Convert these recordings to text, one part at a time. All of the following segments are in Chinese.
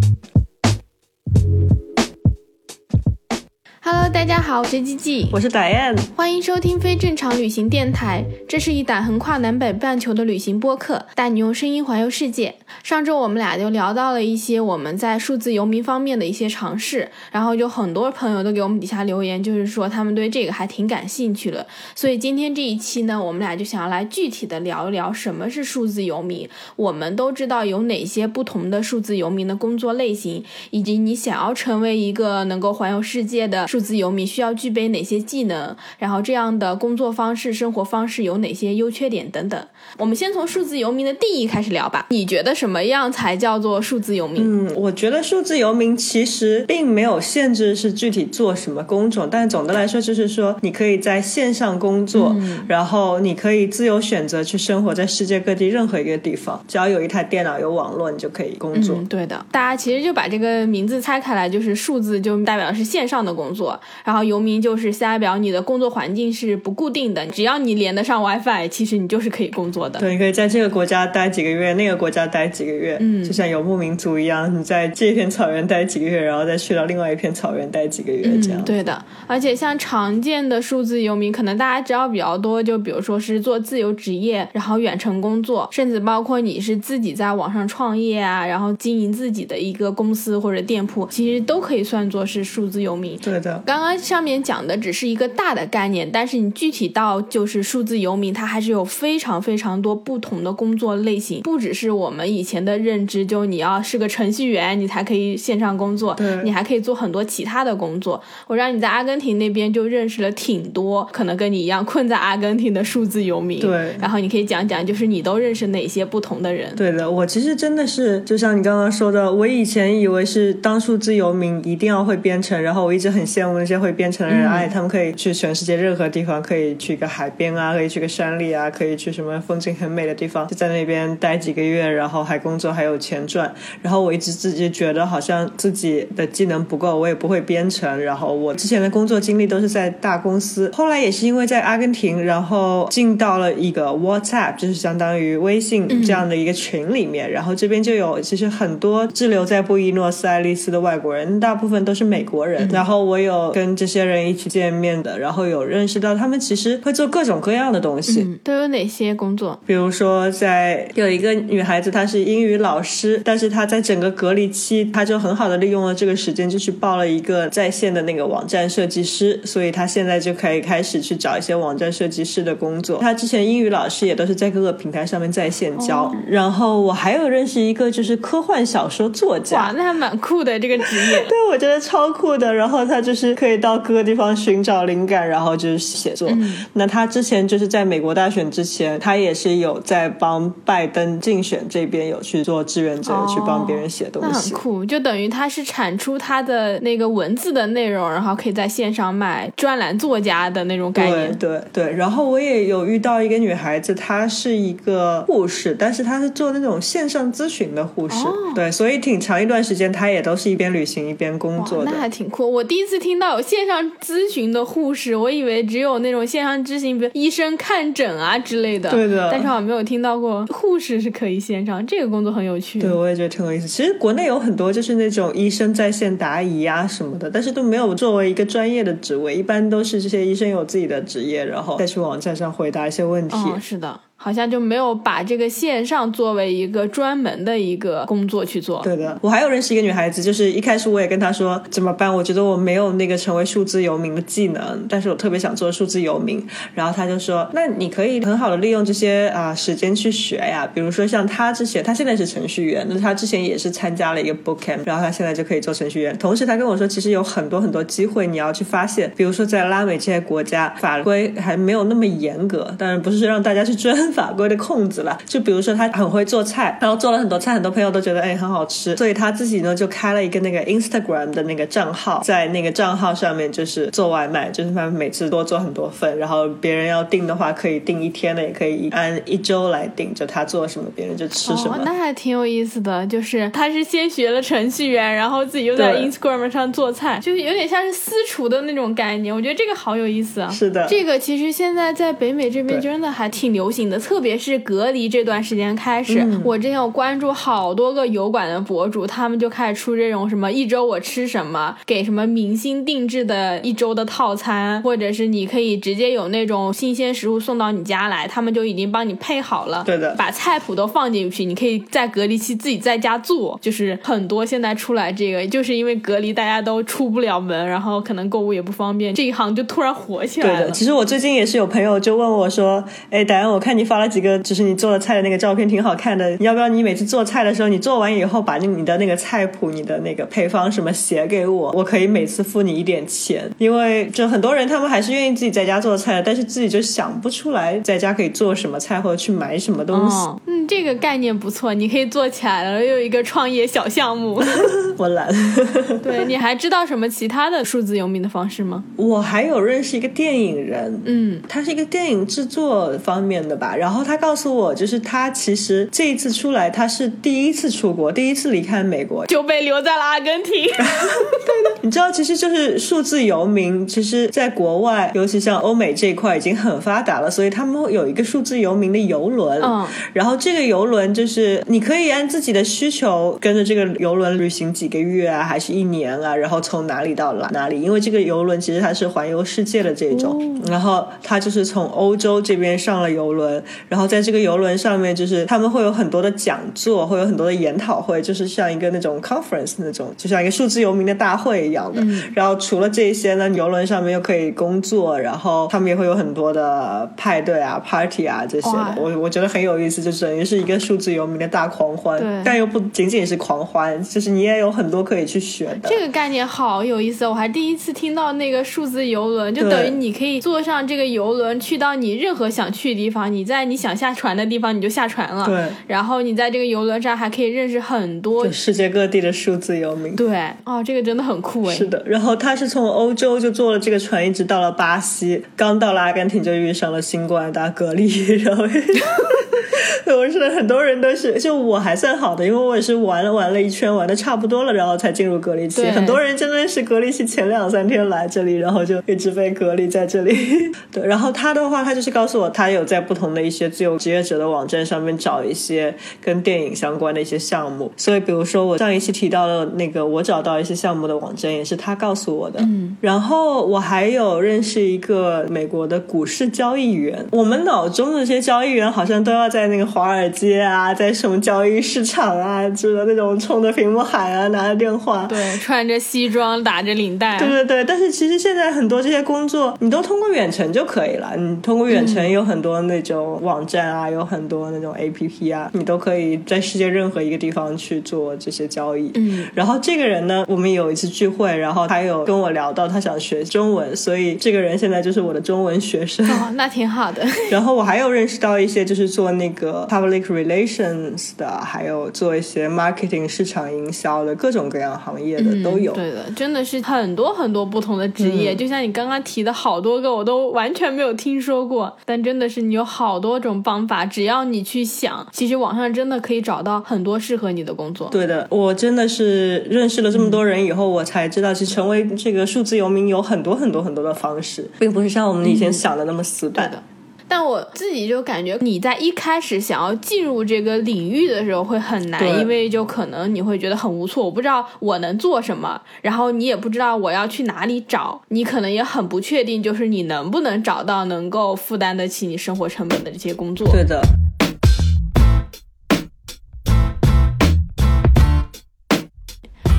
Thank you. 大家好，我是吉吉，我是 Diane，欢迎收听非正常旅行电台。这是一档横跨南北半球的旅行播客，带你用声音环游世界。上周我们俩就聊到了一些我们在数字游民方面的一些尝试，然后就很多朋友都给我们底下留言，就是说他们对这个还挺感兴趣的。所以今天这一期呢，我们俩就想要来具体的聊一聊什么是数字游民。我们都知道有哪些不同的数字游民的工作类型，以及你想要成为一个能够环游世界的。数字游民需要具备哪些技能？然后这样的工作方式、生活方式有哪些优缺点等等？我们先从数字游民的定义开始聊吧。你觉得什么样才叫做数字游民？嗯，我觉得数字游民其实并没有限制是具体做什么工种，但总的来说就是说你可以在线上工作，然后你可以自由选择去生活在世界各地任何一个地方，只要有一台电脑、有网络，你就可以工作。对的，大家其实就把这个名字拆开来，就是数字就代表是线上的工作。然后游民就是代表你的工作环境是不固定的，只要你连得上 WiFi，其实你就是可以工作的。对，你可以在这个国家待几个月，那个国家待几个月，嗯，就像游牧民族一样，你在这片草原待几个月，然后再去到另外一片草原待几个月，这样。对的，而且像常见的数字游民，可能大家知道比较多，就比如说是做自由职业，然后远程工作，甚至包括你是自己在网上创业啊，然后经营自己的一个公司或者店铺，其实都可以算作是数字游民。对的。刚刚上面讲的只是一个大的概念，但是你具体到就是数字游民，它还是有非常非常多不同的工作类型，不只是我们以前的认知，就你要是个程序员，你才可以线上工作，你还可以做很多其他的工作。我让你在阿根廷那边就认识了挺多可能跟你一样困在阿根廷的数字游民，对，然后你可以讲讲，就是你都认识哪些不同的人？对的，我其实真的是就像你刚刚说的，我以前以为是当数字游民一定要会编程，然后我一直很羡慕那些会编程的人，哎，他们可以去全世界任何地方，可以去一个海边啊，可以去个山里啊，可以去什么风景很美的地方，就在那边待几个月，然后还工作还有钱赚。然后我一直自己觉得好像自己的技能不够，我也不会编程。然后我之前的工作经历都是在大公司，后来也是因为在阿根廷，然后进到了一个 WhatsApp，就是相当于微信这样的一个群里面，然后这边就有其实很多滞留在布宜诺斯艾利斯的外国人，大部分都是美国人。然后我有跟这些人一起见面的，然后有认识到他们其实会做各种各样的东西，都有哪些工作？比如说，在有一个女孩子，她是英语老师，但是她在整个隔离期，她就很好的利用了这个时间，就去报了一个在线的那个网站设计师，所以她现在就可以开始去找一些网站设计师的工作。她之前英语老师也都是在各个平台上面在线教。然后我还有认识一个就是科幻小说作家，哇，那还蛮酷的这个职业，对我觉得超酷的。然后他就是可以到各个地方寻找灵感，然后就是写作。那他之前就是在美国大选之前，他也是有在帮拜登竞选这边有去做志愿者，去帮别人写东西。很酷，就等于他是产出他的那个文字的内容，然后可以在线上卖，专栏作家的那种概念。对对对。然后我也有遇到一个女孩子，她是一个护士，但是她是做那种线上咨询的护士。对，所以挺长一段时间，她也都是一边旅行一边工作的。那还挺酷。我第一次听到有线上咨询的护士，我以为只有那种线上咨询，比如医生看诊啊之类的。对的。但是好像没有听到过护士是可以线上，这个工作很有趣。对，我也觉得挺有意思。其实国内有很多就是那种医生在线答疑啊什么的，但是都没有作为一个专业的职位，一般都是这些医生有自己的职业，然后再去网站上回答一些问题。嗯，是的。好像就没有把这个线上作为一个专门的一个工作去做。对的，我还有认识一个女孩子，就是一开始我也跟她说怎么办，我觉得我没有那个成为数字游民的技能，但是我特别想做数字游民。然后她就说，那你可以很好的利用这些啊时间去学呀，比如说像她之前，她现在是程序员，那她之前也是参加了一个 boot camp，然后她现在就可以做程序员。同时她跟我说，其实有很多很多机会你要去发现，比如说在拉美这些国家，法规还没有那么严格，当然不是让大家去钻法规的空子了。就比如说他很会做菜，然后做了很多菜，很多朋友都觉得哎很好吃，所以他自己呢就开了一个那个 Instagram 的那个账号，在那个账号上面就是做外卖，就是他每次多做很多份，然后别人要订的话可以订一天的，也可以按一周来订，就他做什么别人就吃什么。那还挺有意思的，就是他是先学了程序员，然后自己又在 Instagram 上做菜，就是有点像是私厨的那种概念。我觉得这个好有意思啊。是的，这个其实现在在北美这边真的还挺流行的。的，特别是隔离这段时间开始，我之前有关注好多个油管的博主，他们就开始出这种什么一周我吃什么，给什么明星定制的一周的套餐，或者是你可以直接有那种新鲜食物送到你家来，他们就已经帮你配好了，对的，把菜谱都放进去，你可以在隔离期自己在家做，就是很多现在出来这个，就是因为隔离大家都出不了门，然后可能购物也不方便，这一行就突然火起来了。对的，其实我最近也是有朋友就问我说，哎，达安，我看你发了几个，就是你做的菜的那个照片挺好看的，你要不要你每次做菜的时候，你做完以后把你的那个菜谱、你的那个配方什么写给我，我可以每次付你一点钱，因为就很多人他们还是愿意自己在家做菜的，但是自己就想不出来在家可以做什么菜或者去买什么东西。嗯，这个概念不错，你可以做起来了，又有一个创业小项目。我懒。对，你还知道什么其他的数字游民的方式吗？我还有认识一个电影人，嗯，他是一个电影制作方面的吧。然后他告诉我，就是他其实这一次出来，他是第一次出国，第一次离开美国，就被留在了阿根廷。对的，你知道，其实就是数字游民，其实在国外，尤其像欧美这一块已经很发达了，所以他们会有一个数字游民的游轮。嗯，然后这个游轮就是你可以按自己的需求跟着这个游轮旅行几个月啊，还是一年啊，然后从哪里到哪里？因为这个游轮其实它是环游世界的这种，然后他就是从欧洲这边上了游轮，然后在这个游轮上面，就是他们会有很多的讲座，会有很多的研讨会，就是像一个那种 conference 那种，就像一个数字游民的大会一样的。然后除了这些呢，游轮上面又可以工作，然后他们也会有很多的派对啊、party 啊这些的。我我觉得很有意思，就等于是一个数字游民的大狂欢，但又不仅仅是狂欢，就是你也有很多可以去学的。这个概念好有意思，我还第一次听到那个数字游轮，就等于你可以坐上这个游轮去到你任何想去的地方，你在你想下船的地方你就下船了。对，然后你在这个游轮上还可以认识很多世界各地的数字游民。对，哦，这个真的很酷哎。是的，然后他是从欧洲就坐了这个船，一直到了巴西，刚到了阿根廷就遇上了新冠大隔离，然后。我是很多人都是，就我还算好的，因为我也是玩了玩了一圈，玩的差不多了，然后才进入隔离期。很多人真的是隔离期前两三天来这里，然后就一直被隔离在这里。对，然后他的话，他就是告诉我，他有在不同的一些自由职业者的网站上面找一些跟电影相关的一些项目。所以，比如说我上一期提到的那个，我找到一些项目的网站，也是他告诉我的。嗯。然后我还有认识一个美国的股市交易员，我们脑中的这些交易员好像都要在那个。华尔街啊，在什么交易市场啊，就是那种冲着屏幕喊啊，拿着电话，对，穿着西装，打着领带，对对对。但是其实现在很多这些工作，你都通过远程就可以了。你通过远程有很多那种网站啊，有很多那种 A P P 啊，你都可以在世界任何一个地方去做这些交易。嗯。然后这个人呢，我们有一次聚会，然后他有跟我聊到他想学中文，所以这个人现在就是我的中文学生。哦，那挺好的。然后我还有认识到一些就是做那个。Public relations 的，还有做一些 marketing 市场营销的各种各样行业的都有。对的，真的是很多很多不同的职业。就像你刚刚提的好多个，我都完全没有听说过。但真的是你有好多种方法，只要你去想，其实网上真的可以找到很多适合你的工作。对的，我真的是认识了这么多人以后，我才知道，其实成为这个数字游民有很多很多很多的方式，并不是像我们以前想的那么死板的。但我自己就感觉，你在一开始想要进入这个领域的时候会很难，因为就可能你会觉得很无措，我不知道我能做什么，然后你也不知道我要去哪里找，你可能也很不确定，就是你能不能找到能够负担得起你生活成本的这些工作。对的。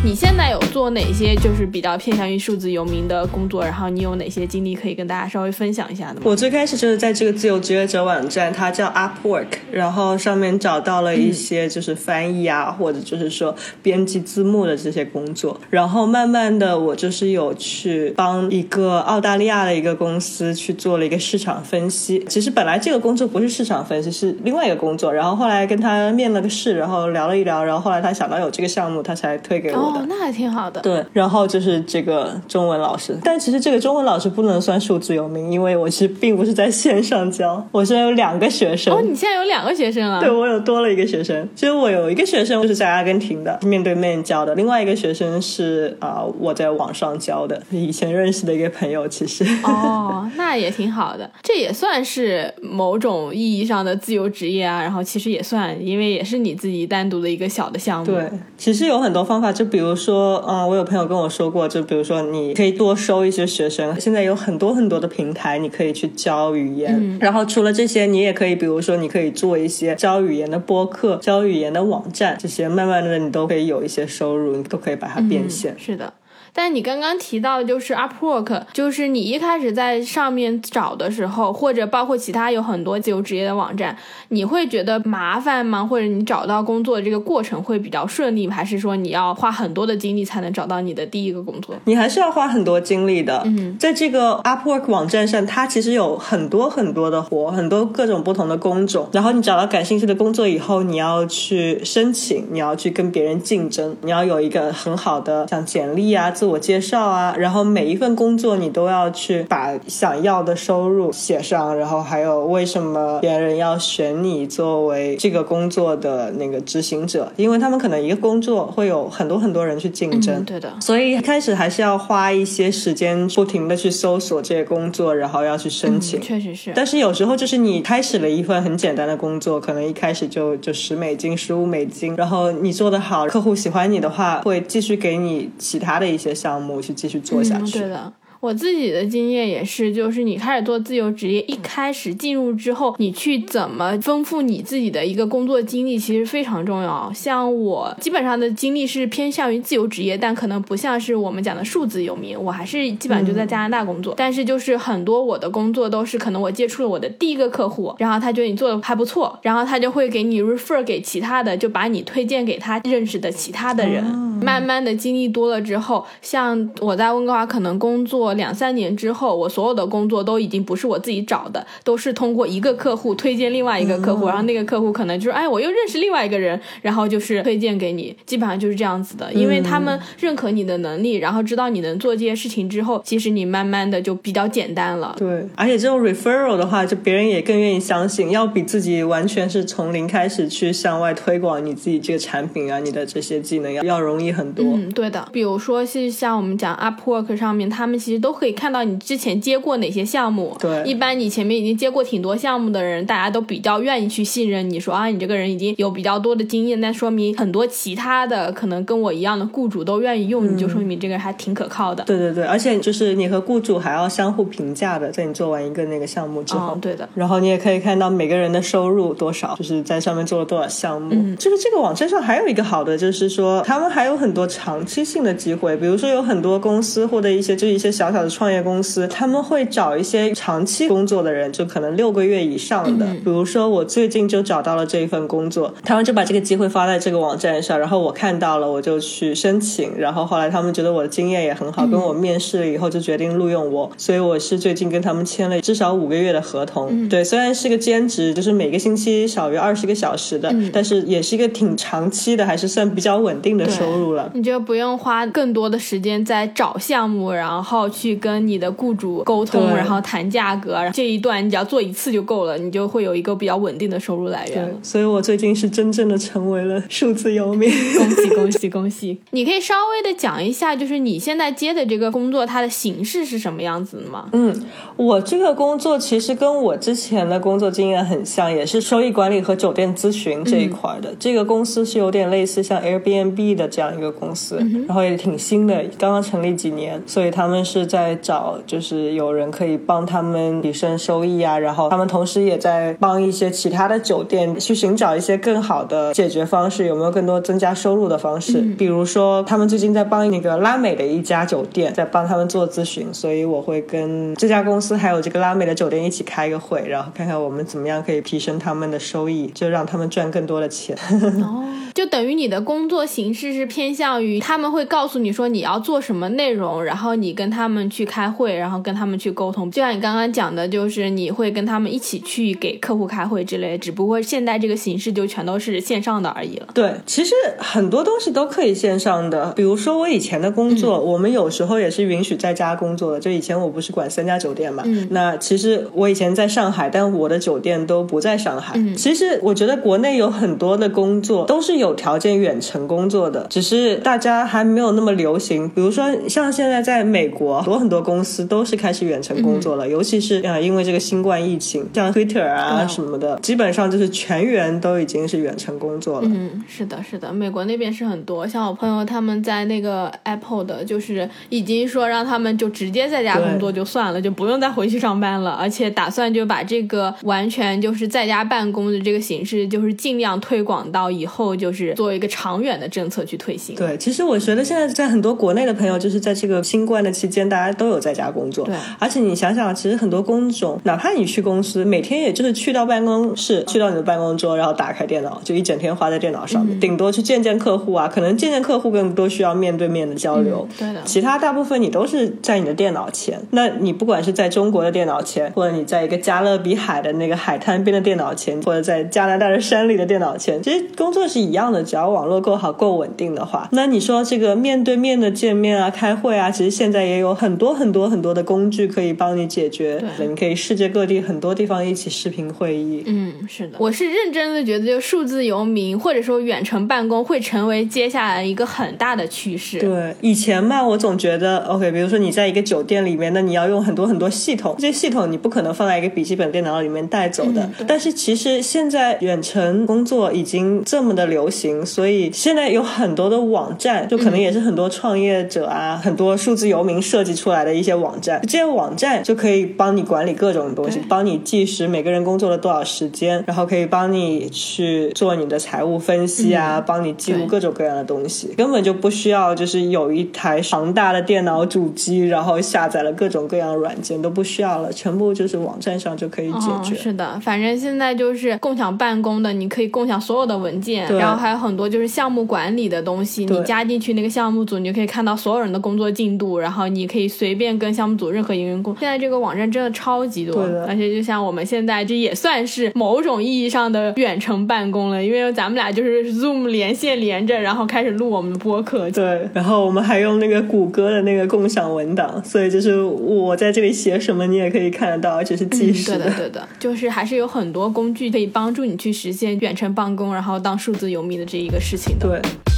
你现在有做哪些就是比较偏向于数字游民的工作？然后你有哪些经历可以跟大家稍微分享一下的吗？我最开始就是在这个自由职业者网站，它叫 Upwork，然后上面找到了一些就是翻译啊，或者就是说编辑字幕的这些工作。然后慢慢的，我就是有去帮一个澳大利亚的一个公司去做了一个市场分析。其实本来这个工作不是市场分析，是另外一个工作。然后后来跟他面了个试，然后聊了一聊，然后后来他想到有这个项目，他才推给我。那还挺好的。对，然后就是这个中文老师，但其实这个中文老师不能算数字游民，因为我是并不是在线上教，我现在有两个学生。哦，你现在有两个学生啊？对，我有多了一个学生。其实我有一个学生就是在阿根廷的，面对面教的；另外一个学生是啊、我在网上教的，以前认识的一个朋友。其实，哦，那也挺好的，这也算是某种意义上的自由职业啊。然后其实也算，因为也是你自己单独的一个小的项目。对，其实有很多方法，就比如说，嗯，我有朋友跟我说过，就比如说你可以多收一些学生，现在有很多很多的平台，你可以去教语言。然后除了这些，你也可以，比如说，你可以做一些教语言的播客、教语言的网站，这些慢慢的你都可以有一些收入，你都可以把它变现。是的。但你刚刚提到就是 Upwork，就是你一开始在上面找的时候，或者包括其他有很多自由职业的网站，你会觉得麻烦吗？或者你找到工作的这个过程会比较顺利，还是说你要花很多的精力才能找到你的第一个工作？你还是要花很多精力的。嗯，在这个 Upwork 网站上，它其实有很多很多的活，很多各种不同的工种。然后你找到感兴趣的工作以后，你要去申请，你要去跟别人竞争，你要有一个很好的像简历啊、自我介绍啊。然后每一份工作你都要去把想要的收入写上，然后还有为什么别人要选你作为这个工作的那个执行者，因为他们可能一个工作会有很多很多人去竞争。嗯，对的。所以开始还是要花一些时间，不停的去搜索这些工作，然后要去申请。嗯、确实是。但是有时候就是你开始了一份很简单的工作，可能一开始就就十美金、十五美金，然后你做得好，客户喜欢你的话，会继续给你其他的一些项目去继续做下去。嗯、对的。我自己的经验也是，就是你开始做自由职业，一开始进入之后，你去怎么丰富你自己的一个工作经历，其实非常重要。像我基本上的经历是偏向于自由职业，但可能不像是我们讲的数字游民，我还是基本上就在加拿大工作。嗯、但是就是很多我的工作都是可能我接触了我的第一个客户，然后他觉得你做的还不错，然后他就会给你 refer 给其他的，就把你推荐给他认识的其他的人。哦、慢慢的经历多了之后，像我在温哥华可能工作。两三年之后，我所有的工作都已经不是我自己找的，都是通过一个客户推荐另外一个客户，嗯、然后那个客户可能就是哎，我又认识另外一个人，然后就是推荐给你，基本上就是这样子的，因为他们认可你的能力，然后知道你能做这些事情之后，其实你慢慢的就比较简单了。对，而且这种 referral 的话，就别人也更愿意相信，要比自己完全是从零开始去向外推广你自己这个产品啊，你的这些技能要要容易很多。嗯，对的，比如说是像我们讲 Upwork 上面，他们其实都可以看到你之前接过哪些项目。对，一般你前面已经接过挺多项目的人，大家都比较愿意去信任你说啊，你这个人已经有比较多的经验，那说明很多其他的可能跟我一样的雇主都愿意用，嗯、你就说明你这个人还挺可靠的。对对对，而且就是你和雇主还要相互评价的，在你做完一个那个项目之后，嗯、对的。然后你也可以看到每个人的收入多少，就是在上面做了多少项目。嗯，就是这个网站上还有一个好的，就是说他们还有很多长期性的机会，比如说有很多公司或者一些就是一些小小小的创业公司，他们会找一些长期工作的人，就可能六个月以上的。嗯、比如说我最近就找到了这一份工作，他们就把这个机会发在这个网站上，然后我看到了，我就去申请，然后后来他们觉得我的经验也很好，嗯、跟我面试了以后就决定录用我，所以我是最近跟他们签了至少五个月的合同。嗯、对，虽然是个兼职，就是每个星期少于二十个小时的，嗯、但是也是一个挺长期的，还是算比较稳定的收入了。你就不用花更多的时间在找项目，然后去跟你的雇主沟通，然后谈价格。这一段你只要做一次就够了，你就会有一个比较稳定的收入来源。对，所以我最近是真正的成为了数字游民。恭喜 恭喜恭喜！你可以稍微的讲一下，就是你现在接的这个工作，它的形式是什么样子的吗？嗯，我这个工作其实跟我之前的工作经验很像，也是收益管理和酒店咨询这一块的。嗯、这个公司是有点类似像 Airbnb 的这样一个公司，嗯、然后也挺新的，刚刚成立几年，所以他们是在找，就是有人可以帮他们提升收益啊，然后他们同时也在帮一些其他的酒店去寻找一些更好的解决方式，有没有更多增加收入的方式？嗯、比如说，他们最近在帮那个拉美的一家酒店在帮他们做咨询，所以我会跟这家公司还有这个拉美的酒店一起开个会，然后看看我们怎么样可以提升他们的收益，就让他们赚更多的钱。哦，就等于你的工作形式是偏偏向于他们会告诉你说你要做什么内容，然后你跟他们去开会，然后跟他们去沟通。就像你刚刚讲的，就是你会跟他们一起去给客户开会之类，只不过现在这个形式就全都是线上的而已了。对，其实很多东西都可以线上的，比如说我以前的工作，我们有时候也是允许在家工作的。就以前我不是管三家酒店嘛，那其实我以前在上海，但我的酒店都不在上海。其实我觉得国内有很多的工作都是有条件远程工作的，只是大家还没有那么流行。比如说像现在在美国，很多很多公司都是开始远程工作了，尤其是啊，因为这个新冠疫情，像 Twitter 啊什么的，基本上就是全员都已经是远程工作了。嗯，是的，是的，美国那边是很多，像我朋友他们在那个 Apple 的，就是已经说让他们就直接在家工作就算了，就不用再回去上班了，而且打算就把这个完全就是在家办公的这个形式，就是尽量推广到以后，就是做一个长远的政策去推行。对，其实我觉得现在在很多国内的朋友，就是在这个新冠的期间，大家都有在家工作。对，而且你想想，其实很多工种，哪怕你去公司，每天也就是去到办公室，去到你的办公桌，然后打开电脑，就一整天花在电脑上面，顶多去见见客户啊，可能见见客户更多需要面对面的交流。对的，其他大部分你都是在你的电脑前。那你不管是在中国的电脑前，或者你在一个加勒比海的那个海滩边的电脑前，或者在加拿大的山里的电脑前，其实工作是一样的，只要网络够好、够稳定的话。那你说这个面对面的见面啊、开会啊，其实现在也有很多很多很多的工具可以帮你解决。对，你可以世界各地很多地方一起视频会议。嗯，是的，我是认真的觉得，就数字游民或者说远程办公会成为接下来一个很大的趋势。对，以前嘛，我总觉得 OK，比如说你在一个酒店里面，那你要用很多很多系统，这些系统你不可能放在一个笔记本电脑里面带走的。但是其实现在远程工作已经这么的流行，所以现在有很多的网站，就可能也是很多创业者啊，很多数字游民设计出来的一些网站。这些网站就可以帮你管理各种东西，帮你计时每个人工作了多少时间，然后可以帮你去做你的财务分析啊，帮你记录各种各样的东西，根本就不需要就是有一台庞大的电脑主机，然后下载了各种各样的软件都不需要了，全部就是网站上就可以解决。是的，反正现在就是共享办公的，你可以共享所有的文件，然后还有很多就是项目管理的东西，你加进去那个项目组，你就可以看到所有人的工作进度，然后你可以随便跟项目组任何一个员工。现在这个网站真的超级多，而且就像我们现在这也算是某种意义上的远程办公了，因为咱们俩就是 Zoom 连线连着，然后开始录我们的播客。对，然后我们还用那个谷歌的那个共享文档，所以就是我在这里写什么，你也可以看得到，而且是即时的。对的，对的，就是还是有很多工具可以帮助你去实现远程办公，然后当数字游民的这一个事情的。对。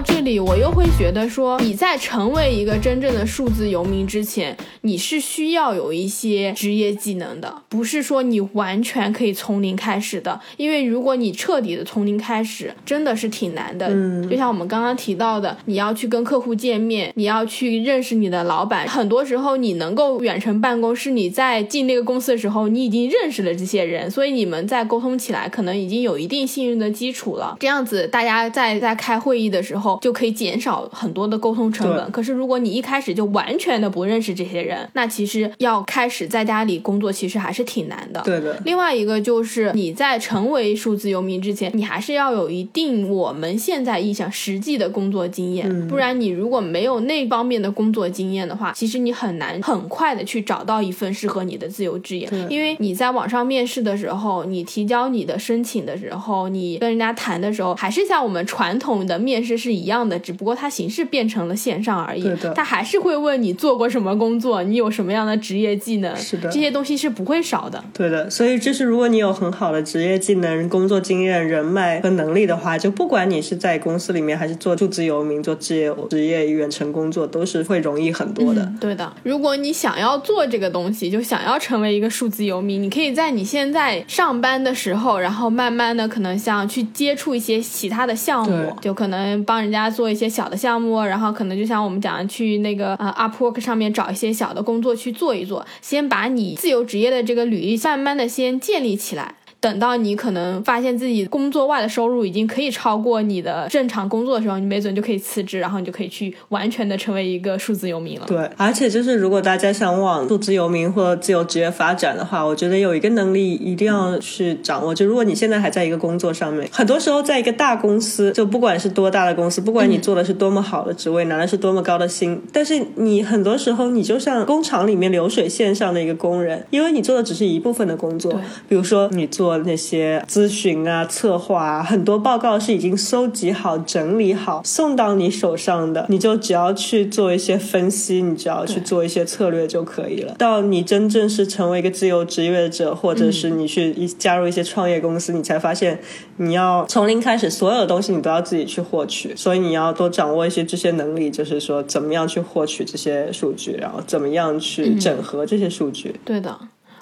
到这里，我又会觉得说，你在成为一个真正的数字游民之前，你是需要有一些职业技能的，不是说你完全可以从零开始的。因为如果你彻底的从零开始，真的是挺难的。嗯，就像我们刚刚提到的，你要去跟客户见面，你要去认识你的老板，很多时候你能够远程办公，是你在进那个公司的时候，你已经认识了这些人，所以你们在沟通起来可能已经有一定信任的基础了。这样子，大家在在开会议。的时候就可以减少很多的沟通成本。可是如果你一开始就完全的不认识这些人，那其实要开始在家里工作，其实还是挺难的。对的。另外一个就是你在成为数字游民之前，你还是要有一定我们现在意义上实际的工作经验。嗯不然你如果没有那方面的工作经验的话，其实你很难很快的去找到一份适合你的自由职业。因为你在网上面试的时候，你提交你的申请的时候，你跟人家谈的时候，还是像我们传统的面。试是一样的，只不过它形式变成了线上而已。对的，他还是会问你做过什么工作，你有什么样的职业技能。是的，这些东西是不会少的。对的，所以就是如果你有很好的职业技能、工作经验、人脉和能力的话，就不管你是在公司里面还是做数字游民、做职业职业远程工作，都是会容易很多的。对的，如果你想要做这个东西，就想要成为一个数字游民，你可以在你现在上班的时候，然后慢慢的可能像去接触一些其他的项目，就可能帮人家做。一些小的项目，然后可能就像我们讲的，去那个呃 Upwork 上面找一些小的工作去做一做，先把你自由职业的这个履历慢慢的先建立起来。等到你可能发现自己工作外的收入已经可以超过你的正常工作的时候，你没准就可以辞职，然后你就可以去完全的成为一个数字游民了。对，而且就是如果大家想往数字游民或自由职业发展的话，我觉得有一个能力一定要去掌握。就如果你现在还在一个工作上面，很多时候在一个大公司，就不管是多大的公司，不管你做的是多么好的职位，拿的是多么高的薪，但是你很多时候你就像工厂里面流水线上的一个工人，因为你做的只是一部分的工作。比如说你做那些咨询啊、策划啊，很多报告是已经收集好、整理好送到你手上的，你就只要去做一些分析，你只要去做一些策略就可以了。到你真正是成为一个自由职业者，或者是你去一加入一些创业公司，你才发现你要从零开始，所有的东西你都要自己去获取，所以你要多掌握一些这些能力，就是说怎么样去获取这些数据，然后怎么样去整合这些数据。对的。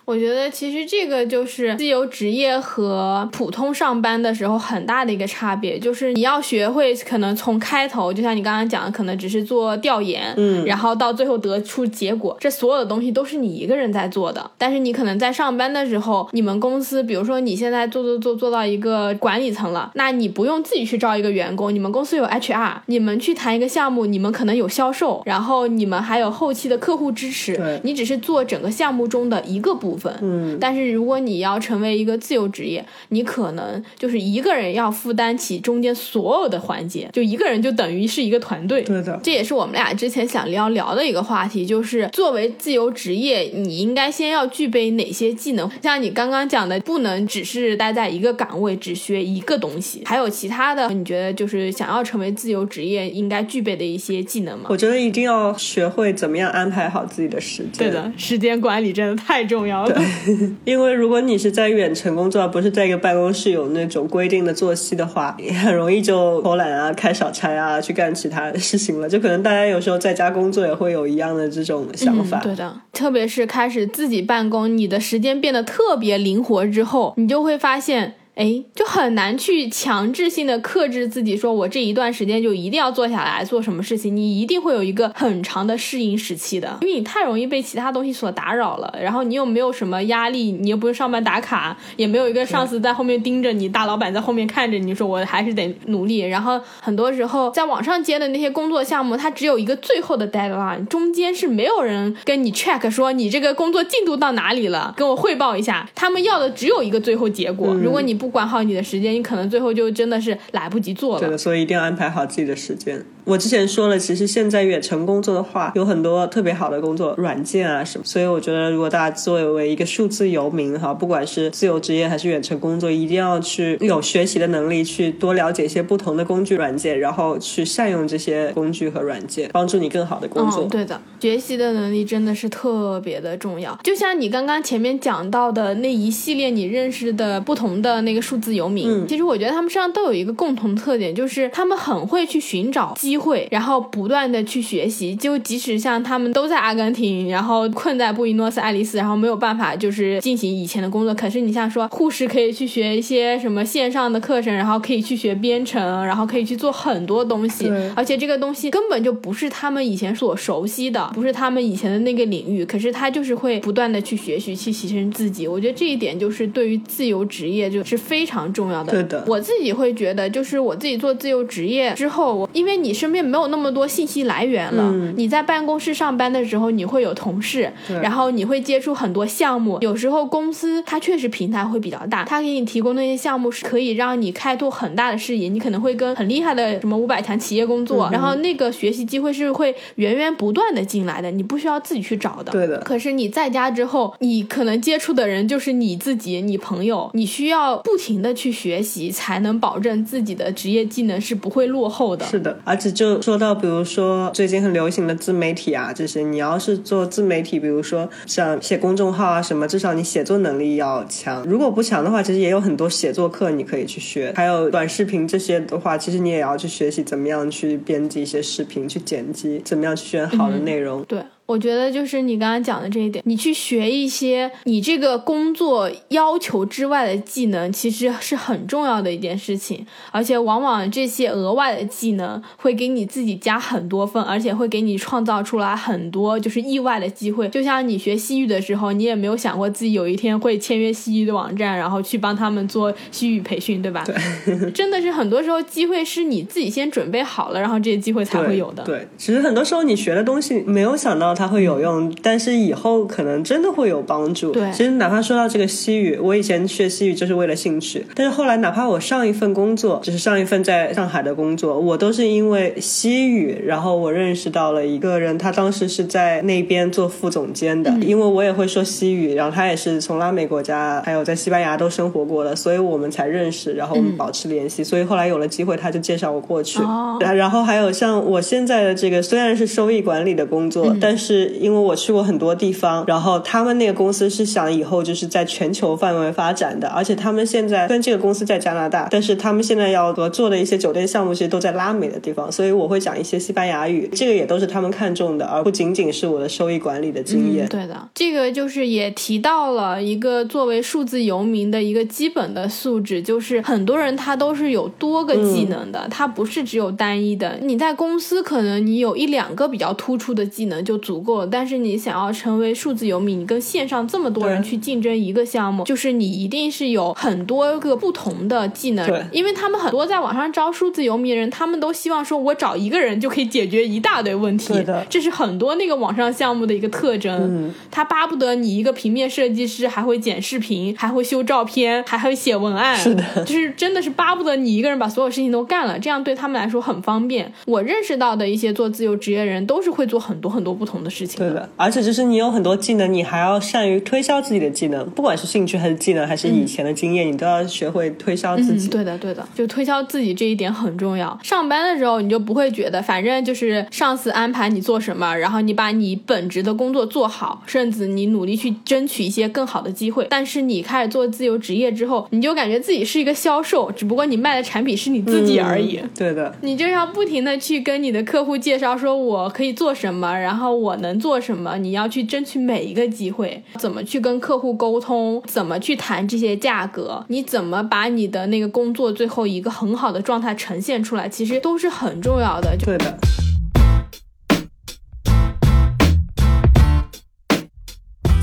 我觉得其实这个就是自由职业和普通上班的时候很大的一个差别，就是你要学会可能从开头，就像你刚刚讲的，可能只是做调研，嗯，然后到最后得出结果，这所有的东西都是你一个人在做的。但是你可能在上班的时候，你们公司，比如说你现在做做做做到一个管理层了，那你不用自己去招一个员工，你们公司有 HR，你们去谈一个项目，你们可能有销售，然后你们还有后期的客户支持，你只是做整个项目中的一个部分。嗯，但是如果你要成为一个自由职业，你可能就是一个人要负担起中间所有的环节，就一个人就等于是一个团队。对的，这也是我们俩之前想聊聊的一个话题，就是作为自由职业，你应该先要具备哪些技能？像你刚刚讲的，不能只是待在一个岗位只学一个东西，还有其他的，你觉得就是想要成为自由职业应该具备的一些技能吗？我觉得一定要学会怎么样安排好自己的时间。对的，时间管理真的太重要了。因为如果你是在远程工作，不是在一个办公室有那种规定的作息的话，也很容易就偷懒啊、开小差啊、去干其他的事情了。就可能大家有时候在家工作也会有一样的这种想法。嗯、对的，特别是开始自己办公，你的时间变得特别灵活之后，你就会发现。哎，就很难去强制性的克制自己，说我这一段时间就一定要坐下来做什么事情，你一定会有一个很长的适应时期的，因为你太容易被其他东西所打扰了，然后你又没有什么压力，你又不用上班打卡，也没有一个上司在后面盯着你，大老板在后面看着你，说我还是得努力。然后很多时候在网上接的那些工作项目，它只有一个最后的 deadline，中间是没有人跟你 check 说你这个工作进度到哪里了，跟我汇报一下。他们要的只有一个最后结果，如果你不管好你的时间，你可能最后就真的是来不及做了。对的，所以一定要安排好自己的时间。我之前说了，其实现在远程工作的话，有很多特别好的工作软件啊什么。所以我觉得，如果大家作为一个数字游民哈，不管是自由职业还是远程工作，一定要去有学习的能力，去多了解一些不同的工具软件，然后去善用这些工具和软件，帮助你更好的工作。嗯，对的，学习的能力真的是特别的重要。就像你刚刚前面讲到的那一系列你认识的不同的那个数字游民，嗯、其实我觉得他们身上都有一个共同特点，就是他们很会去寻找机会，然后不断的去学习。就即使像他们都在阿根廷，然后困在布宜诺斯艾利斯，然后没有办法就是进行以前的工作，可是你像说护士可以去学一些什么线上的课程，然后可以去学编程，然后可以去做很多东西，而且这个东西根本就不是他们以前所熟悉的，不是他们以前的那个领域，可是他就是会不断的去学习，去提升自己。我觉得这一点就是对于自由职业就是非常重要的。对的，我自己会觉得，就是我自己做自由职业之后，我因为你身边没有那么多信息来源了，嗯、你在办公室上班的时候，你会有同事，然后你会接触很多项目。有时候公司它确实平台会比较大，它给你提供那些项目是可以让你开拓很大的视野，你可能会跟很厉害的什么五百强企业工作，嗯、然后那个学习机会是会源源不断的进来的，你不需要自己去找的。对的。可是你在家之后，你可能接触的人就是你自己、你朋友，你需要不停的去学习，才能保证自己的职业技能是不会落后的。是的，而且就说到，比如说最近很流行的自媒体啊，这些，你要是做自媒体，比如说像写公众号啊什么，至少你写作能力要强。如果不强的话，其实也有很多写作课你可以去学，还有短视频这些的话，其实你也要去学习怎么样去编辑一些视频，去剪辑，怎么样去选好的内容。嗯、对。我觉得就是你刚刚讲的这一点，你去学一些你这个工作要求之外的技能，其实是很重要的一件事情。而且往往这些额外的技能会给你自己加很多分，而且会给你创造出来很多就是意外的机会。就像你学西语的时候，你也没有想过自己有一天会签约西语的网站，然后去帮他们做西语培训，对吧？对，真的是很多时候机会是你自己先准备好了，然后这些机会才会有的。对，其实很多时候你学的东西没有想到它会有用，但是以后可能真的会有帮助。对，其实哪怕说到这个西语，我以前学西语就是为了兴趣，但是后来哪怕我上一份工作就是上一份在上海的工作，我都是因为西语，然后我认识到了一个人，他当时是在那边做副总监的，因为我也会说西语，然后他也是从拉美国家还有在西班牙都生活过的，所以我们才认识，然后我们保持联系，所以后来有了机会，他就介绍我过去。然后还有像我现在的这个虽然是收益管理的工作，但是是因为我去过很多地方，然后他们那个公司是想以后就是在全球范围发展的，而且他们现在虽然这个公司在加拿大，但是他们现在要合作的一些酒店项目其实都在拉美的地方，所以我会讲一些西班牙语，这个也都是他们看中的，而不仅仅是我的收益管理的经验。对的，这个就是也提到了一个作为数字游民的一个基本的素质，就是很多人他都是有多个技能的，他不是只有单一的。你在公司可能你有一两个比较突出的技能就足够了，但是你想要成为数字游民，你跟线上这么多人去竞争一个项目，就是你一定是有很多个不同的技能，因为他们很多在网上招数字游民的人，他们都希望说我找一个人就可以解决一大堆问题，这是很多那个网上项目的一个特征，他巴不得你一个平面设计师还会剪视频，还会修照片，还会写文案，是的，就是真的是巴不得你一个人把所有事情都干了，这样对他们来说很方便。我认识到的一些做自由职业人都是会做很多很多不同的事情。对的，而且就是你有很多技能，你还要善于推销自己的技能，不管是兴趣还是技能，还是以前的经验，你都要学会推销自己。对的，对的，就推销自己这一点很重要。上班的时候你就不会觉得，反正就是上司安排你做什么，然后你把你本职的工作做好，甚至你努力去争取一些更好的机会。但是你开始做自由职业之后，你就感觉自己是一个销售，只不过你卖的产品是你自己而已。对的，你就要不停的去跟你的客户介绍，说我可以做什么，然后我我能做什么。你要去争取每一个机会，怎么去跟客户沟通，怎么去谈这些价格，你怎么把你的那个工作最后一个很好的状态呈现出来，其实都是很重要的。对的。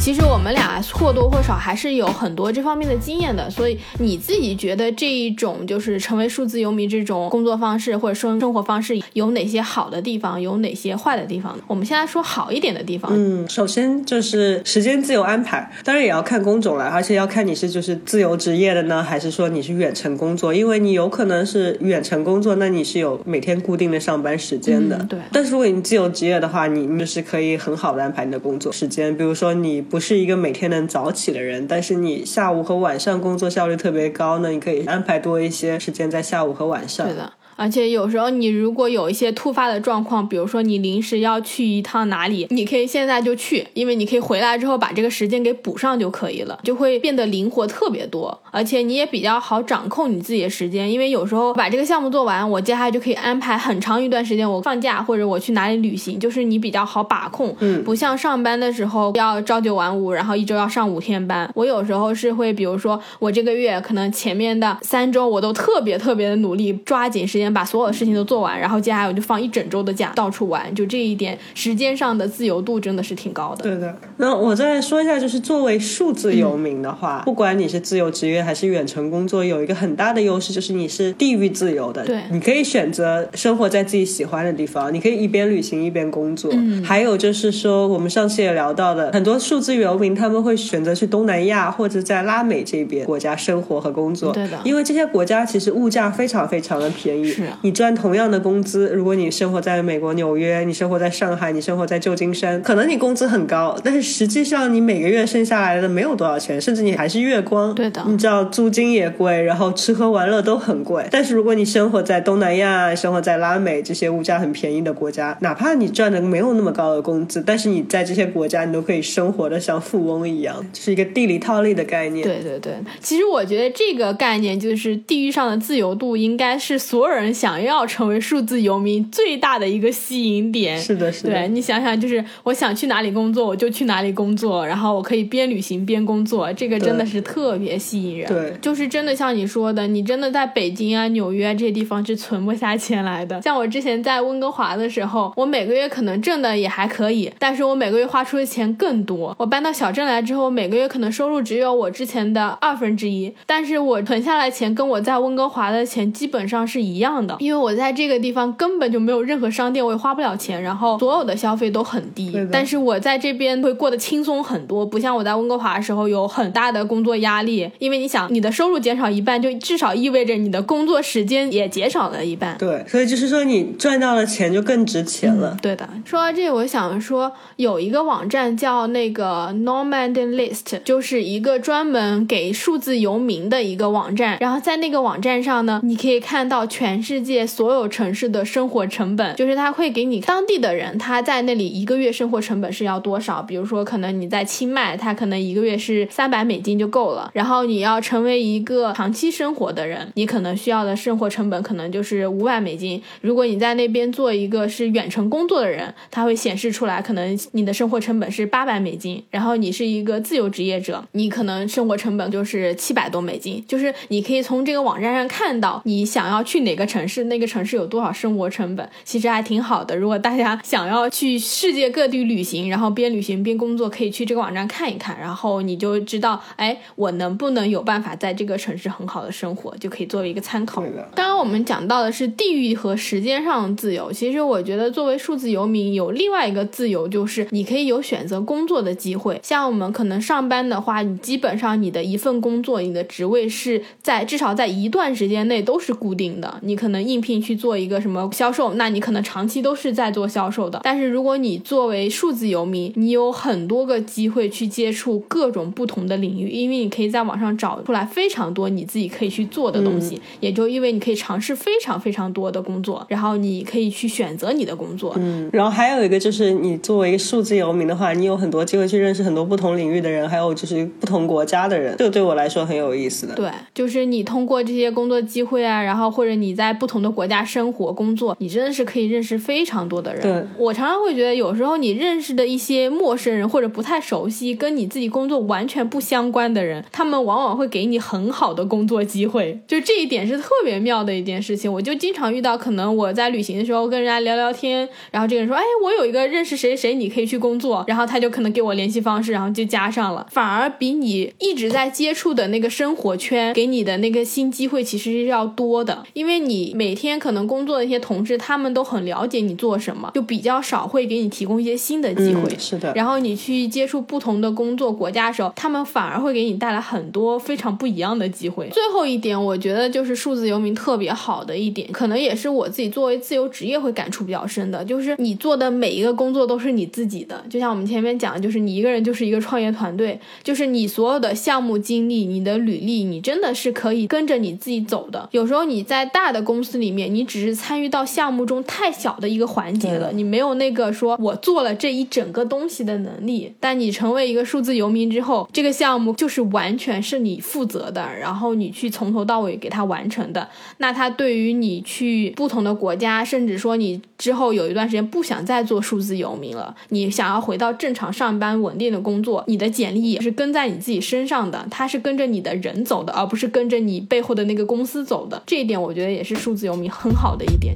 其实我们俩或多或少还是有很多这方面的经验的，所以你自己觉得这一种就是成为数字游民这种工作方式或者生生活方式有哪些好的地方，有哪些坏的地方？我们先来说好一点的地方。嗯，首先就是时间自由安排，当然也要看工种了，而且要看你是就是自由职业的呢，还是说你是远程工作？因为你有可能是远程工作，那你是有每天固定的上班时间的。对。但是如果你自由职业的话，你就是可以很好的安排你的工作时间，比如说你。不不是一个每天能早起的人，但是你下午和晚上工作效率特别高呢，你可以安排多一些时间在下午和晚上。而且有时候你如果有一些突发的状况，比如说你临时要去一趟哪里，你可以现在就去，因为你可以回来之后把这个时间给补上就可以了，就会变得灵活特别多，而且你也比较好掌控你自己的时间，因为有时候把这个项目做完，我接下来就可以安排很长一段时间我放假或者我去哪里旅行，就是你比较好把控，嗯，不像上班的时候要朝九晚五，然后一周要上五天班。我有时候是会，比如说我这个月可能前面的三周我都特别特别的努力，抓紧时间把所有的事情都。做完，然后接下来我就放一整周的假，到处玩。就这一点，时间上的自由度真的是挺高的。对的。那我再说一下，就是作为数字游民的话，不管你是自由职业还是远程工作，有一个很大的优势就是你是地域自由的。对，你可以选择生活在自己喜欢的地方，你可以一边旅行一边工作。嗯。还有就是说，我们上次也聊到的，很多数字游民他们会选择去东南亚或者在拉美这边国家生活和工作。对的。因为这些国家其实物价非常非常的便宜。是。你赚同。同样的工资，如果你生活在美国纽约，你生活在上海，你生活在旧金山，可能你工资很高，但是实际上你每个月剩下来的没有多少钱，甚至你还是月光。对的，你知道租金也贵，然后吃喝玩乐都很贵。但是如果你生活在东南亚，生活在拉美这些物价很便宜的国家，哪怕你赚的没有那么高的工资，但是你在这些国家，你都可以生活的像富翁一样，是一个地理套利的概念。对对对，其实我觉得这个概念就是地域上的自由度，应该是所有人人想要成为数字游民最大的一个吸引点。是的，是的。对你想想，就是我想去哪里工作，我就去哪里工作，然后我可以边旅行边工作，这个真的是特别吸引人。对，就是真的像你说的，你真的在北京啊、纽约这些地方是存不下钱来的。像我之前在温哥华的时候，我每个月可能挣的也还可以，但是我每个月花出的钱更多。我搬到小镇来之后，每个月可能收入只有我之前的二分之一，但是我存下来钱跟我在温哥华的钱基本上是一样的，因为我在这个地方根本就没有任何商店，我也花不了钱，然后所有的消费都很低。但是我在这边会过得轻松很多，不像我在温哥华的时候有很大的工作压力，因为你想你的收入减少一半，就至少意味着你的工作时间也减少了一半。对，所以就是说你赚到的钱就更值钱了。对的，说到这，我想说有一个网站叫那个 Nomad List，就是一个专门给数字游民的一个网站。然后在那个网站上呢，你可以看到全世界所有城市的生活成本，就是他会给你当地的人他在那里一个月生活成本是要多少。比如说，可能你在清迈，他可能一个月是三百美金就够了。然后你要成为一个长期生活的人，你可能需要的生活成本可能就是五百美金。如果你在那边做一个是远程工作的人，他会显示出来，可能你的生活成本是八百美金。然后你是一个自由职业者，你可能生活成本就是七百多美金。就是你可以从这个网站上看到你想要去哪个城市，那个城市有多少生活成本，其实还挺好的。如果大家想要去世界各地旅行，然后边旅行边工作，可以去这个网站看一看，然后你就知道，哎，我能不能有办法在这个城市很好的生活，就可以作为一个参考。刚刚我们讲到的是地域和时间上的自由，其实我觉得作为数字游民有另外一个自由，就是你可以有选择工作的机会。像我们可能上班的话，你基本上你的一份工作，你的职位是在至少在一段时间内都是固定的。你可能应聘去做一个什么销售，那你可能长期都是在做销售的。但是如果你作为数字游民，你有很多个机会去接触各种不同的领域，因为你可以在网上找出来非常多你自己可以去做的东西，也就意味你可以尝试非常非常多的工作，然后你可以去选择你的工作。嗯，然后还有一个就是你作为数字游民的话，你有很多机会去认识很多不同领域的人，还有就是不同国家的人，这个对我来说很有意思的。对，就是你通过这些工作机会啊，然后或者你在不同的国家生活工作，你真的是可以认识非常多的人。对我常常会觉得，有时候你认识的一些陌生人或者不太熟悉、跟你自己工作完全不相关的人，他们往往会给你很好的工作机会。就这一点是特别妙的一件事情。我就经常遇到，可能我在旅行的时候跟人家聊聊天，然后这个人说：“哎，我有一个认识谁谁，你可以去工作。”然后他就可能给我联系方式，然后就加上了。反而比你一直在接触的那个生活圈给你的那个新机会其实是要多的，因为你每天可能工作的一些同事，他们都很了解你做什么，就比较少会给你提供一些新的机会。嗯是的然后你去接触不同的工作国家的时候，他们反而会给你带来很多非常不一样的机会。最后一点，我觉得就是数字游民特别好的一点，可能也是我自己作为自由职业会感触比较深的，就是你做的每一个工作都是你自己的。就像我们前面讲的，就是你一个人就是一个创业团队，就是你所有的项目经历、你的履历，你真的是可以跟着你自己走的。有时候你在大的公司里面，你只是参与到项目中太小的一个环节了，你没有那个说我做了这一整个东西的能力。但你成为一个数字游民之后，这个项目就是完全是你负责的，然后你去从头到尾给它完成的。那它对于你去不同的国家，甚至说你之后有一段时间不想再做数字游民了，你想要回到正常上班稳定的工作，你的简历也是跟在你自己身上的，它是跟着你的人走的，而不是跟着你背后的那个公司走的。这一点我觉得也是数字游民很好的一点。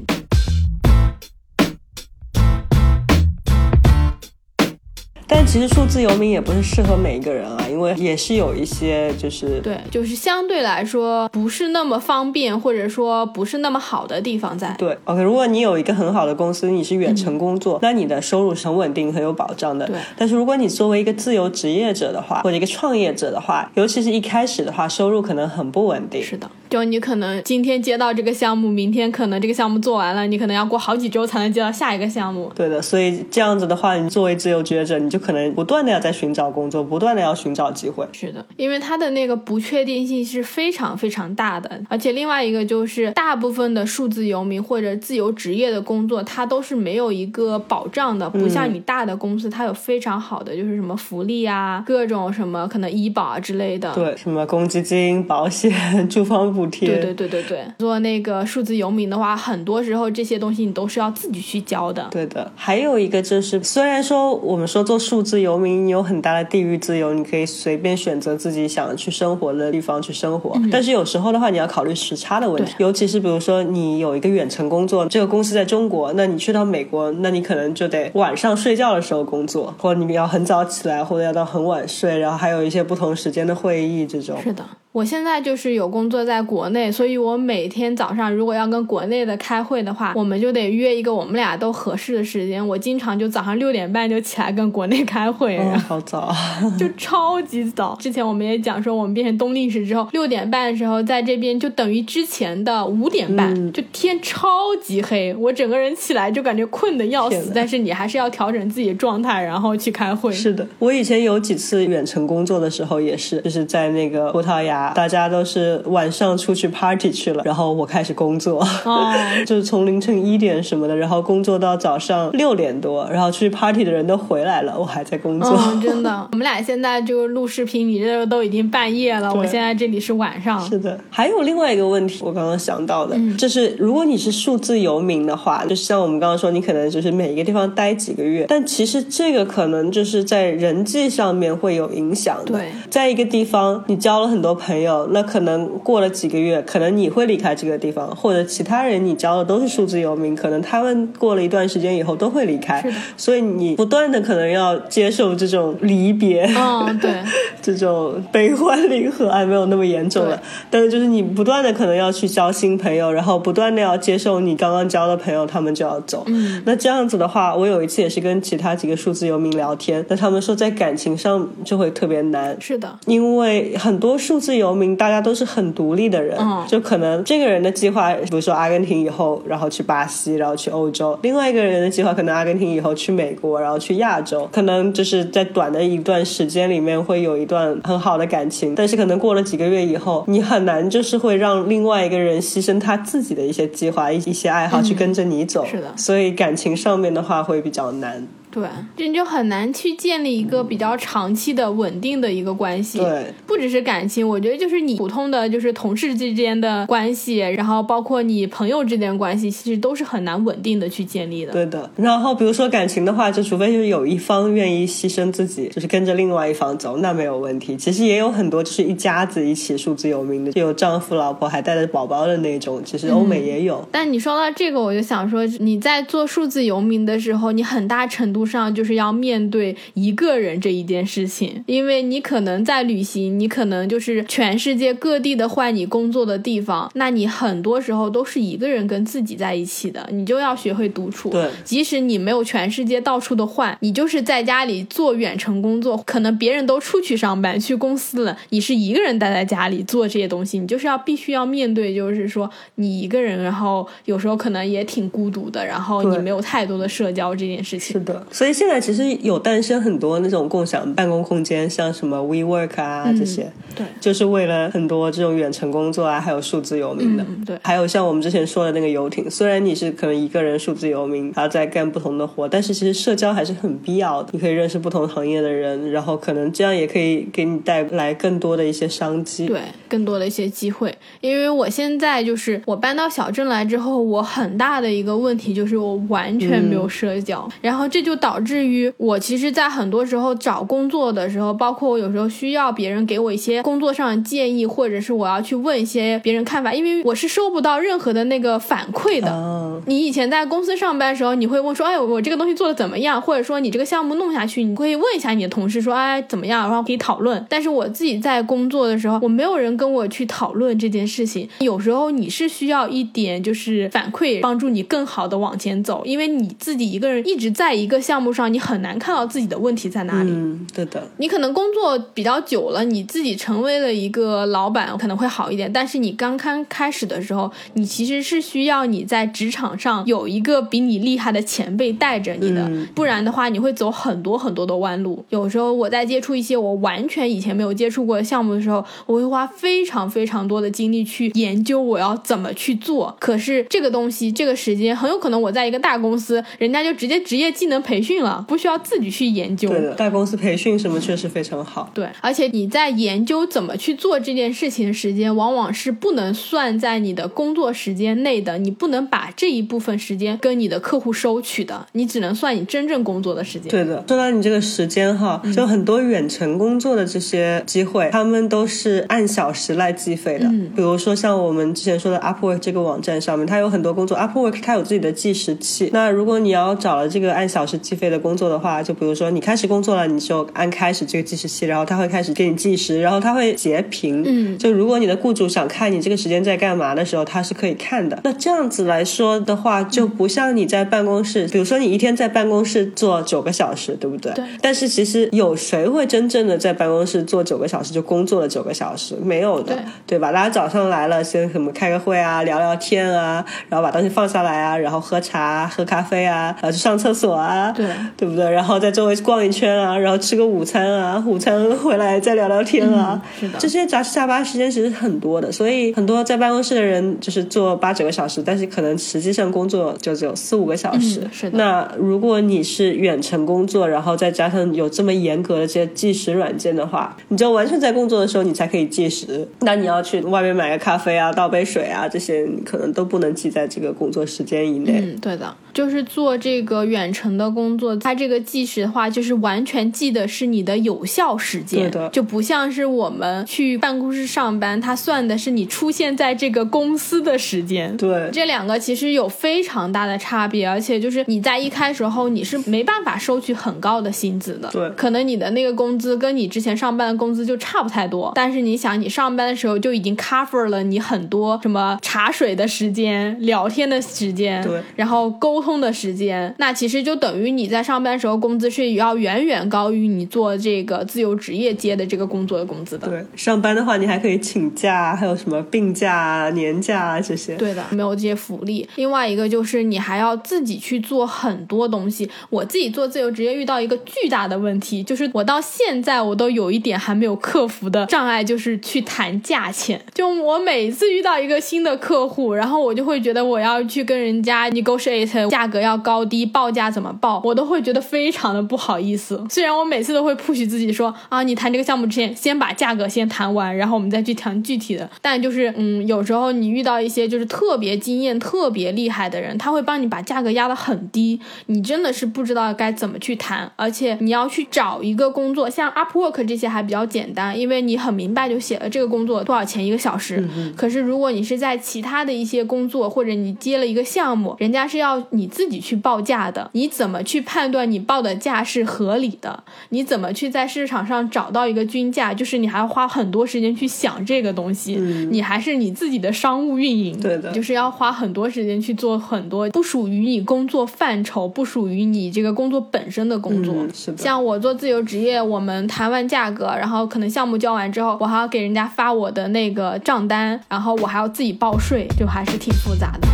但其实数字游民也不是适合每一个人啊，因为也是有一些就是对，就是相对来说不是那么方便，或者说不是那么好的地方在。对，OK，如果你有一个很好的公司，你是远程工作，那你的收入是很稳定、很有保障的。对但是如果你作为一个自由职业者的话，或者一个创业者的话，尤其是一开始的话，收入可能很不稳定。是的，就你可能今天接到这个项目，明天可能这个项目做完了，你可能要过好几周才能接到下一个项目。对的，所以这样子的话，你作为自由职业者，你就可能不断的要在寻找工作，不断的要寻找机会。是的，因为它的那个不确定性是非常非常大的，而且另外一个就是大部分的数字游民或者自由职业的工作，它都是没有一个保障的，不像你大的公司，它有非常好的就是什么福利啊，各种什么可能医保啊之类的。对，什么公积金、保险、住房补贴。对对对对对，做那个数字游民的话，很多时候这些东西你都是要自己去交的。对的，还有一个就是，虽然说我们说做数字游民有很大的地域自由，你可以随便选择自己想去生活的地方去生活，但是有时候的话，你要考虑时差的问题，尤其是比如说你有一个远程工作，这个公司在中国，那你去到美国，那你可能就得晚上睡觉的时候工作，或者你要很早起来，或者要到很晚睡，然后还有一些不同时间的会议这种。是的。我现在就是有工作在国内，所以我每天早上如果要跟国内的开会的话，我们就得约一个我们俩都合适的时间。我经常就早上六点半就起来跟国内开会，好早，就超级早。之前我们也讲说，我们变成冬令时之后，六点半的时候在这边就等于之前的五点半，就天超级黑，我整个人起来就感觉困得要死。但是你还是要调整自己的状态，然后去开会。是的，我以前有几次远程工作的时候也是，就是在那个葡萄牙。大家都是晚上出去 party 去了，然后我开始工作，就是从凌晨一点什么的，然后工作到早上六点多，然后出去 party 的人都回来了，我还在工作。真的，我们俩现在就录视频，你这都已经半夜了，我现在这里是晚上。是的，还有另外一个问题，我刚刚想到的，就是如果你是数字游民的话，就像我们刚刚说，你可能就是每一个地方待几个月，但其实这个可能就是在人际上面会有影响的。对，在一个地方你交了很多朋友。那可能过了几个月，可能你会离开这个地方，或者其他人你交的都是数字游民，可能他们过了一段时间以后都会离开，所以你不断的可能要接受这种离别，嗯，对，这种悲欢离合还没有那么严重了，但是就是你不断的可能要去交新朋友，然后不断的要接受你刚刚交的朋友他们就要走，嗯，那这样子的话，我有一次也是跟其他几个数字游民聊天，那他们说在感情上就会特别难，是的，因为很多数字游民。大家都是很独立的人，就可能这个人的计划，比如说阿根廷以后，然后去巴西，然后去欧洲；另外一个人的计划，可能阿根廷以后去美国，然后去亚洲。可能就是在短的一段时间里面会有一段很好的感情，但是可能过了几个月以后，你很难就是会让另外一个人牺牲他自己的一些计划、一一些爱好去跟着你走。是的，所以感情上面的话会比较难。对，这你就很难去建立一个比较长期的稳定的一个关系。对，不只是感情，我觉得就是你普通的就是同事之间的关系，然后包括你朋友之间关系，其实都是很难稳定的去建立的。对的。然后比如说感情的话，就除非就是有一方愿意牺牲自己，就是跟着另外一方走，那没有问题。其实也有很多就是一家子一起数字游民的，就有丈夫老婆还带着宝宝的那种，其实欧美也有。但你说到这个，我就想说，你在做数字游民的时候，你很大程度。上就是要面对一个人这一件事情，因为你可能在旅行，你可能就是全世界各地的换你工作的地方，那你很多时候都是一个人跟自己在一起的，你就要学会独处。对，即使你没有全世界到处的换，你就是在家里做远程工作，可能别人都出去上班去公司了，你是一个人待在家里做这些东西，你就是要必须要面对，就是说你一个人，然后有时候可能也挺孤独的，然后你没有太多的社交这件事情。是的。所以现在其实有诞生很多那种共享办公空间，像什么 WeWork 啊这些，对，就是为了很多这种远程工作啊，还有数字游民的，对，还有像我们之前说的那个游艇，虽然你是可能一个人数字游民，然后在干不同的活，但是其实社交还是很必要的。你可以认识不同行业的人，然后可能这样也可以给你带来更多的一些商机，对，更多的一些机会。因为我现在就是我搬到小镇来之后，我很大的一个问题就是我完全没有社交，然后这就。导致于我其实，在很多时候找工作的时候，包括我有时候需要别人给我一些工作上的建议，或者是我要去问一些别人看法，因为我是收不到任何的那个反馈的。你以前在公司上班的时候，你会问说，哎，我这个东西做的怎么样？或者说你这个项目弄下去，你可以问一下你的同事说，哎，怎么样？然后可以讨论。但是我自己在工作的时候，我没有人跟我去讨论这件事情。有时候你是需要一点就是反馈，帮助你更好的往前走，因为你自己一个人一直在一个。项目上你很难看到自己的问题在哪里。嗯，对的。你可能工作比较久了，你自己成为了一个老板，可能会好一点。但是你刚刚开始的时候，你其实是需要你在职场上有一个比你厉害的前辈带着你的，不然的话你会走很多很多的弯路。有时候我在接触一些我完全以前没有接触过的项目的时候，我会花非常非常多的精力去研究我要怎么去做。可是这个东西，这个时间很有可能我在一个大公司，人家就直接职业技能培。培训了，不需要自己去研究。对的，大公司培训什么确实非常好。对，而且你在研究怎么去做这件事情的时间，往往是不能算在你的工作时间内的，你不能把这一部分时间跟你的客户收取的，你只能算你真正工作的时间。对的，说到你这个时间哈，就很多远程工作的这些机会，他们都是按小时来计费的。嗯比如说像我们之前说的 Upwork 这个网站上面，它有很多工作，Upwork 它有自己的计时器。那如果你要找了这个按小时计费的工作的话，就比如说你开始工作了，你就按开始这个计时器，然后它会开始给你计时，然后它会截屏。嗯就如果你的雇主想看你这个时间在干嘛的时候，他是可以看的。那这样子来说的话，就不像你在办公室，比如说你一天在办公室坐九个小时，对不对？对但是其实有谁会真正的在办公室坐九个小时就工作了九个小时？没有的，对吧？大家早上来了，先什么开个会啊，聊聊天啊，然后把东西放下来啊，然后喝茶、喝咖啡啊，然后去上厕所啊，对 对不对？然后在周围逛一圈啊，然后吃个午餐啊，午餐回来再聊聊天啊。是的这些杂七杂八时间其实很多的，所以很多在办公室的人就是做八九个小时，但是可能实际上工作就只有四五个小时。嗯是的那如果你是远程工作，然后再加上有这么严格的这些计时软件的话，你就完全在工作的时候你才可以计时。那你要去外面买个咖啡啊、倒杯水啊，这些你可能都不能记在这个工作时间以内。嗯，对的，就是做这个远程的工作，它这个计时的话，就是完全记的是你的有效时间，对的就不像是我们去办公室上班，它算的是你出现在这个公司的时间。对，这两个其实有非常大的差别，而且就是你在一开始后你是没办法收取很高的薪资的，对可能你的那个工资跟你之前上班的工资就差不太多，但是你想你上班的时候就已经 cover 了你很多什么茶水的时间、聊天的时间，对然后沟通的时间，那其实就等于你在上班时候工资是要远远高于你做这个自由职业接的这个工作的工资的。对，上班的话你还可以请假，还有什么病假啊、年假啊这些。对的，没有这些福利。另外一个就是你还要自己去做很多东西。我自己做自由职业遇到一个巨大的问题，就是我到现在我都有一点还没有克服的障碍，就是去谈价钱。就我每次遇到一个新的客户，然后我就会觉得我要去跟人家 negotiate 价格要高低，报价怎么报，我都会觉得非常的不好意思。虽然我每次都会 push 自己说啊，你谈这个项目之前，先把价格先谈完，然后我们再去谈具体的。但就是嗯，有时候你遇到一些就是特别经验、特别厉害的人，他会帮你把价格压得很低，你真的是不知道该怎么去谈。而且你要去找一个工作，像 Upwork 这些还比较简单，因为你很明白就写了这个工作多少钱一个小时。可是如果你是在其他的一些工作，或者你接了一个项目，人家是要你自己去报价的，你怎么去判断你报的价是合理的？你怎么去在市场上找到一个均价？就是你还要花很多时间去想这个东西，你还是你自己的商务运营，对的就是要花很多时间去做很多不属于你工作范畴、不属于你这个工作本身的工作。嗯是的像我做自由职业，我们谈完价格，然后可能项目交完之后，我还要给人家发我的那个账单，然后我还要自己报税，就还是挺复杂的。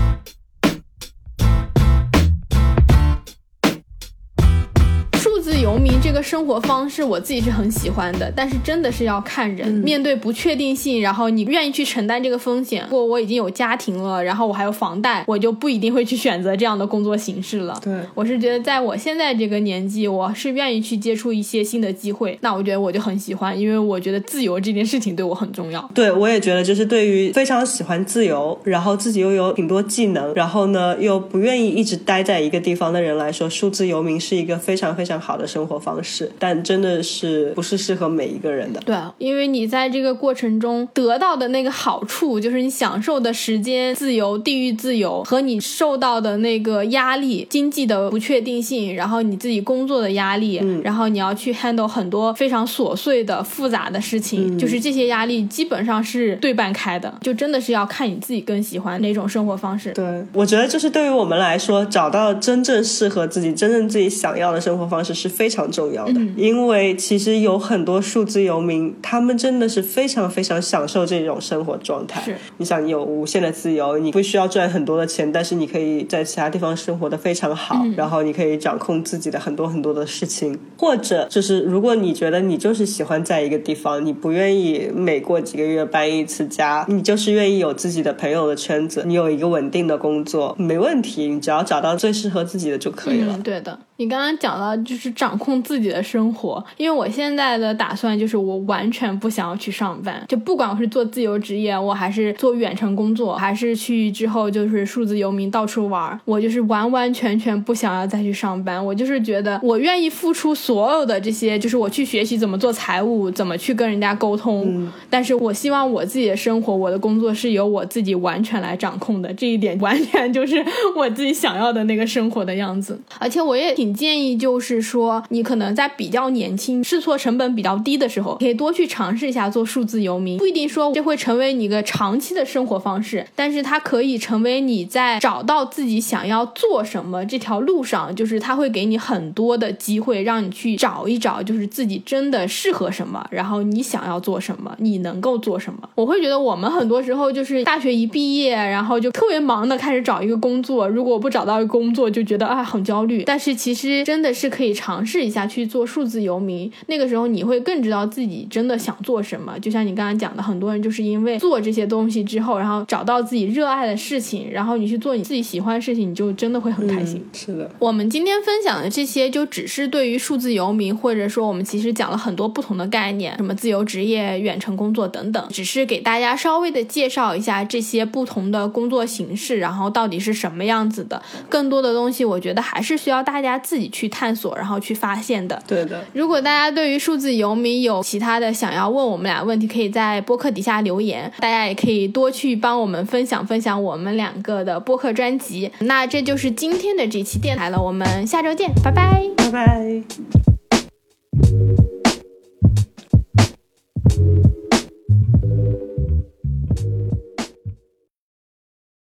游民这个生活方式，我自己是很喜欢的，但是真的是要看人。面对不确定性，然后你愿意去承担这个风险。如果我已经有家庭了，然后我还有房贷，我就不一定会去选择这样的工作形式了。对我是觉得在我现在这个年纪，我是愿意去接触一些新的机会。那我觉得我就很喜欢，因为我觉得自由这件事情对我很重要。对，我也觉得，就是对于非常喜欢自由，然后自己又有挺多技能，然后呢又不愿意一直待在一个地方的人来说，数字游民是一个非常非常好的生活方式，但真的是不是适合每一个人的。对啊，因为你在这个过程中得到的那个好处，就是你享受的时间自由、地域自由，和你受到的那个压力、经济的不确定性，然后你自己工作的压力，然后你要去 handle 很多非常琐碎的、复杂的事情，就是这些压力基本上是对半开的，就真的是要看你自己更喜欢哪种生活方式。对，我觉得就是对于我们来说，找到真正适合自己、真正自己想要的生活方式是非常重要的，因为其实有很多数字游民，他们真的是非常非常享受这种生活状态。是，你想，你有无限的自由，你不需要赚很多的钱，但是你可以在其他地方生活的非常好，然后你可以掌控自己的很多很多的事情，或者就是如果你觉得你就是喜欢在一个地方，你不愿意每过几个月搬一次家，你就是愿意有自己的朋友的圈子，你有一个稳定的工作，没问题，你只要找到最适合自己的就可以了。嗯，对的。你刚刚讲到就是掌控自己的生活，因为我现在的打算就是我完全不想要去上班，就不管我是做自由职业，我还是做远程工作，还是去之后就是数字游民到处玩，我就是完完全全不想要再去上班。我就是觉得我愿意付出所有的这些，就是我去学习怎么做财务，怎么去跟人家沟通，但是我希望我自己的生活，我的工作是由我自己完全来掌控的，这一点完全就是我自己想要的那个生活的样子。而且我也挺。建议就是说，你可能在比较年轻、试错成本比较低的时候，可以多去尝试一下做数字游民。不一定说这会成为你一个长期的生活方式，但是它可以成为你在找到自己想要做什么这条路上，就是它会给你很多的机会，让你去找一找，就是自己真的适合什么，然后你想要做什么，你能够做什么。我会觉得我们很多时候就是大学一毕业，然后就特别忙的开始找一个工作，如果不找到一个工作，就觉得啊很焦虑。但是其实。真的是可以尝试一下去做数字游民，那个时候你会更知道自己真的想做什么。就像你刚刚讲的，很多人就是因为做这些东西之后，然后找到自己热爱的事情，然后你去做你自己喜欢的事情，你就真的会很开心。是的，我们今天分享的这些，就只是对于数字游民，或者说我们其实讲了很多不同的概念，什么自由职业、远程工作等等，只是给大家稍微的介绍一下这些不同的工作形式，然后到底是什么样子的。更多的东西，我觉得还是需要大家自己。去探索，然后去发现的。对的。如果大家对于数字游民有其他的想要问我们俩问题，可以在播客底下留言。大家也可以多去帮我们分享分享我们两个的播客专辑。那这就是今天的这期电台了，我们下周见，拜拜，拜拜。